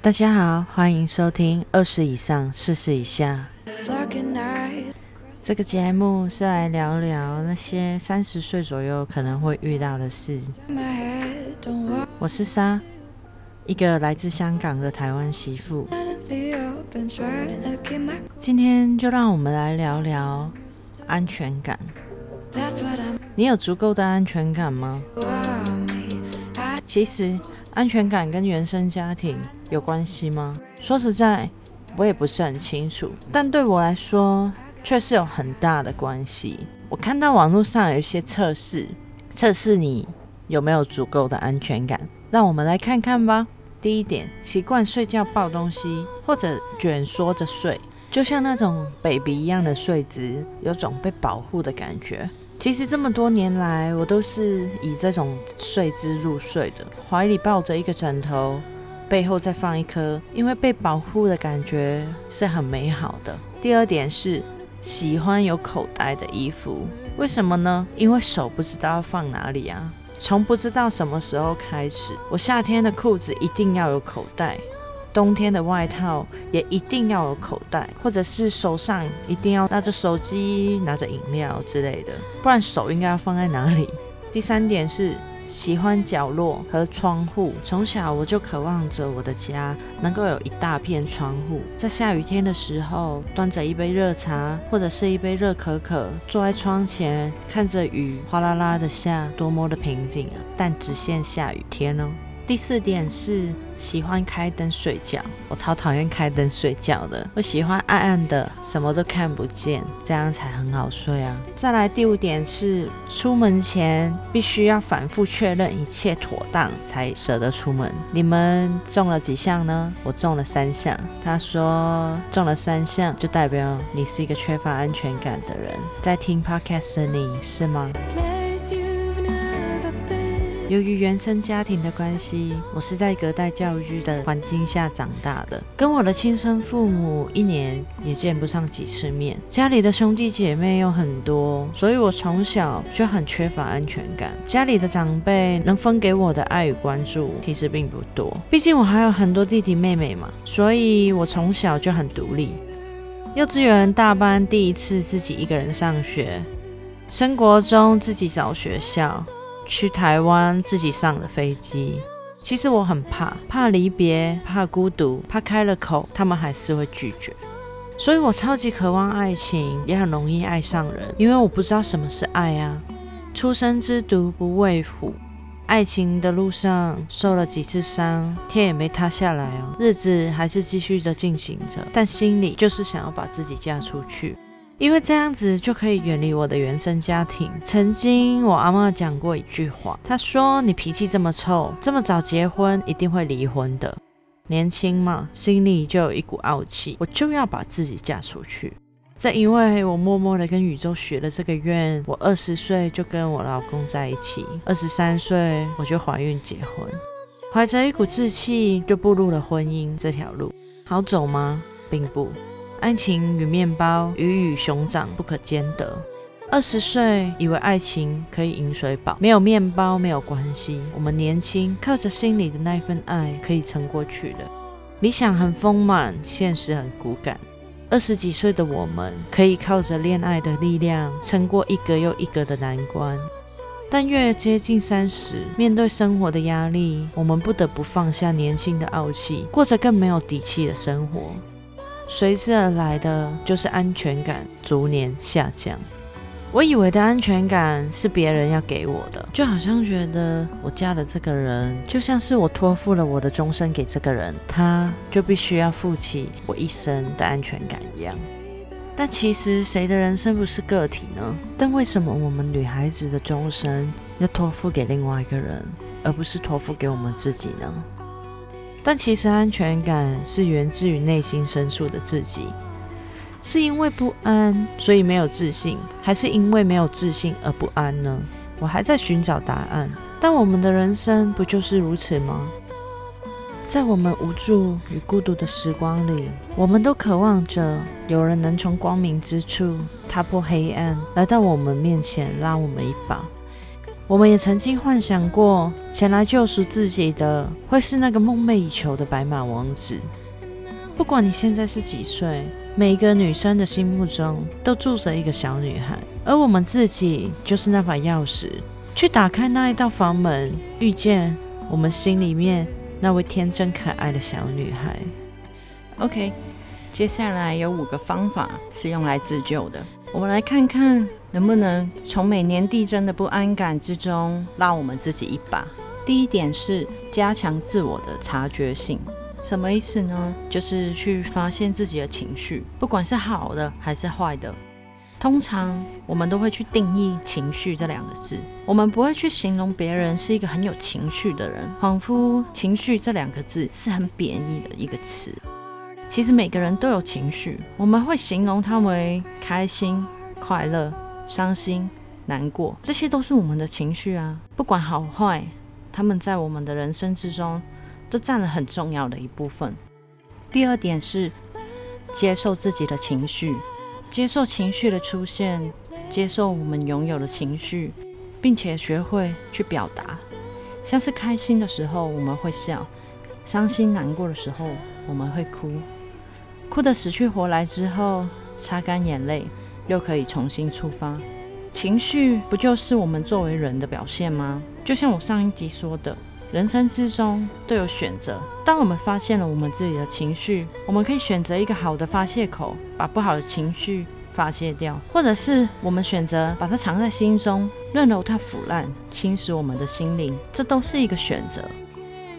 大家好，欢迎收听二十以上四十以下。这个节目是来聊聊那些三十岁左右可能会遇到的事。我是莎，一个来自香港的台湾媳妇。今天就让我们来聊聊安全感。你有足够的安全感吗？其实，安全感跟原生家庭有关系吗？说实在，我也不是很清楚。但对我来说，却是有很大的关系。我看到网络上有一些测试，测试你有没有足够的安全感。让我们来看看吧。第一点，习惯睡觉抱东西或者卷缩着睡，就像那种 baby 一样的睡姿，有种被保护的感觉。其实这么多年来，我都是以这种睡姿入睡的，怀里抱着一个枕头，背后再放一颗，因为被保护的感觉是很美好的。第二点是喜欢有口袋的衣服，为什么呢？因为手不知道要放哪里啊。从不知道什么时候开始，我夏天的裤子一定要有口袋。冬天的外套也一定要有口袋，或者是手上一定要拿着手机、拿着饮料之类的，不然手应该要放在哪里？第三点是喜欢角落和窗户。从小我就渴望着我的家能够有一大片窗户，在下雨天的时候，端着一杯热茶或者是一杯热可可，坐在窗前看着雨哗啦啦的下，多么的平静啊！但只限下雨天哦。第四点是喜欢开灯睡觉，我超讨厌开灯睡觉的，我喜欢暗暗的，什么都看不见，这样才很好睡啊。再来第五点是出门前必须要反复确认一切妥当才舍得出门。你们中了几项呢？我中了三项。他说中了三项就代表你是一个缺乏安全感的人。在听 podcast 的你是吗？由于原生家庭的关系，我是在隔代教育的环境下长大的，跟我的亲生父母一年也见不上几次面。家里的兄弟姐妹又很多，所以我从小就很缺乏安全感。家里的长辈能分给我的爱与关注其实并不多，毕竟我还有很多弟弟妹妹嘛，所以我从小就很独立。幼稚园大班第一次自己一个人上学，升国中自己找学校。去台湾自己上的飞机，其实我很怕，怕离别，怕孤独，怕开了口他们还是会拒绝，所以我超级渴望爱情，也很容易爱上人，因为我不知道什么是爱啊。初生之犊不畏虎，爱情的路上受了几次伤，天也没塌下来哦，日子还是继续的进行着，但心里就是想要把自己嫁出去。因为这样子就可以远离我的原生家庭。曾经我阿妈讲过一句话，她说：“你脾气这么臭，这么早结婚，一定会离婚的。年轻嘛，心里就有一股傲气，我就要把自己嫁出去。”正因为我默默的跟宇宙许了这个愿，我二十岁就跟我老公在一起，二十三岁我就怀孕结婚，怀着一股志气就步入了婚姻这条路。好走吗？并不。爱情与面包，鱼与熊掌不可兼得。二十岁以为爱情可以饮水饱，没有面包没有关系。我们年轻，靠着心里的那份爱可以撑过去的。理想很丰满，现实很骨感。二十几岁的我们，可以靠着恋爱的力量撑过一个又一个的难关。但越接近三十，面对生活的压力，我们不得不放下年轻的傲气，过着更没有底气的生活。随之而来的就是安全感逐年下降。我以为的安全感是别人要给我的，就好像觉得我嫁了这个人，就像是我托付了我的终身给这个人，他就必须要负起我一生的安全感一样。但其实谁的人生不是个体呢？但为什么我们女孩子的终身要托付给另外一个人，而不是托付给我们自己呢？但其实安全感是源自于内心深处的自己，是因为不安所以没有自信，还是因为没有自信而不安呢？我还在寻找答案。但我们的人生不就是如此吗？在我们无助与孤独的时光里，我们都渴望着有人能从光明之处踏破黑暗，来到我们面前拉我们一把。我们也曾经幻想过，前来救赎自己的会是那个梦寐以求的白马王子。不管你现在是几岁，每一个女生的心目中都住着一个小女孩，而我们自己就是那把钥匙，去打开那一道房门，遇见我们心里面那位天真可爱的小女孩。OK，接下来有五个方法是用来自救的，我们来看看能不能从每年递增的不安感之中拉我们自己一把。第一点是加强自我的察觉性。什么意思呢？就是去发现自己的情绪，不管是好的还是坏的。通常我们都会去定义“情绪”这两个字，我们不会去形容别人是一个很有情绪的人，仿佛“情绪”这两个字是很贬义的一个词。其实每个人都有情绪，我们会形容它为开心、快乐、伤心、难过，这些都是我们的情绪啊，不管好坏，他们在我们的人生之中。都占了很重要的一部分。第二点是接受自己的情绪，接受情绪的出现，接受我们拥有的情绪，并且学会去表达。像是开心的时候我们会笑，伤心难过的时候我们会哭，哭得死去活来之后，擦干眼泪，又可以重新出发。情绪不就是我们作为人的表现吗？就像我上一集说的。人生之中都有选择。当我们发现了我们自己的情绪，我们可以选择一个好的发泄口，把不好的情绪发泄掉；或者是我们选择把它藏在心中，任由它腐烂，侵蚀我们的心灵。这都是一个选择。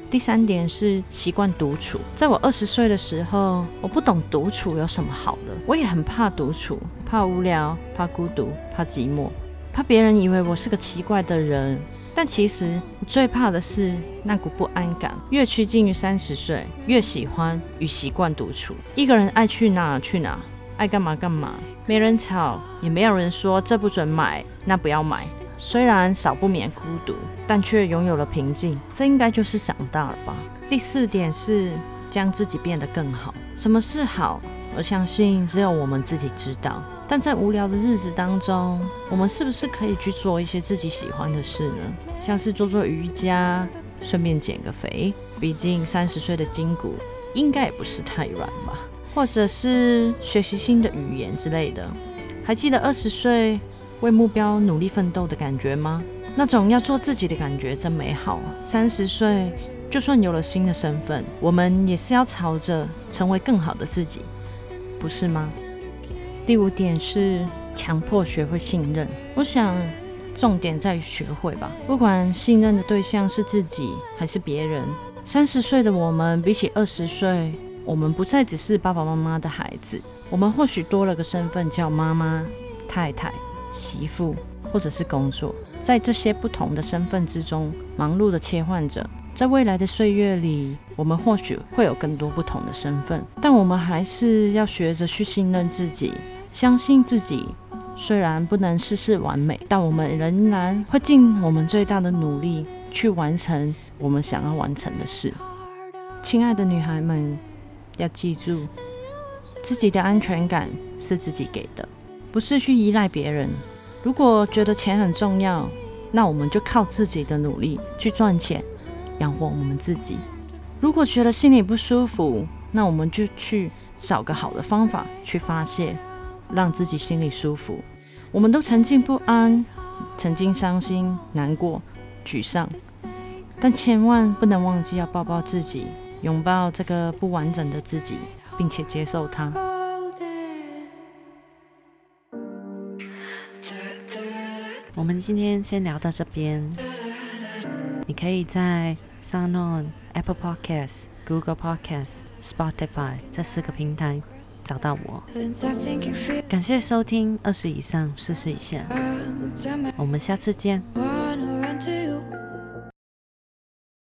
第三点是习惯独处。在我二十岁的时候，我不懂独处有什么好的，我也很怕独处，怕无聊，怕孤独，怕寂寞，怕别人以为我是个奇怪的人。但其实我最怕的是那股不安感。越趋近于三十岁，越喜欢与习惯独处，一个人爱去哪去哪，爱干嘛干嘛，没人吵，也没有人说这不准买，那不要买。虽然少不免孤独，但却拥有了平静。这应该就是长大了吧。第四点是将自己变得更好。什么是好？我相信只有我们自己知道。但在无聊的日子当中，我们是不是可以去做一些自己喜欢的事呢？像是做做瑜伽，顺便减个肥。毕竟三十岁的筋骨应该也不是太软吧。或者是学习新的语言之类的。还记得二十岁为目标努力奋斗的感觉吗？那种要做自己的感觉真美好。三十岁就算有了新的身份，我们也是要朝着成为更好的自己，不是吗？第五点是强迫学会信任。我想重点在于学会吧，不管信任的对象是自己还是别人。三十岁的我们比起二十岁，我们不再只是爸爸妈妈的孩子，我们或许多了个身份叫妈妈、太太、媳妇，或者是工作。在这些不同的身份之中，忙碌的切换着。在未来的岁月里，我们或许会有更多不同的身份，但我们还是要学着去信任自己。相信自己，虽然不能事事完美，但我们仍然会尽我们最大的努力去完成我们想要完成的事。亲爱的女孩们，要记住，自己的安全感是自己给的，不是去依赖别人。如果觉得钱很重要，那我们就靠自己的努力去赚钱，养活我们自己。如果觉得心里不舒服，那我们就去找个好的方法去发泄。让自己心里舒服。我们都曾经不安，曾经伤心、难过、沮丧，但千万不能忘记要抱抱自己，拥抱这个不完整的自己，并且接受它。我们今天先聊到这边。你可以在 SoundOn、Apple Podcasts、Google Podcasts、Spotify 这四个平台。找到我，感谢收听二十以上，试试一下，我们下次见。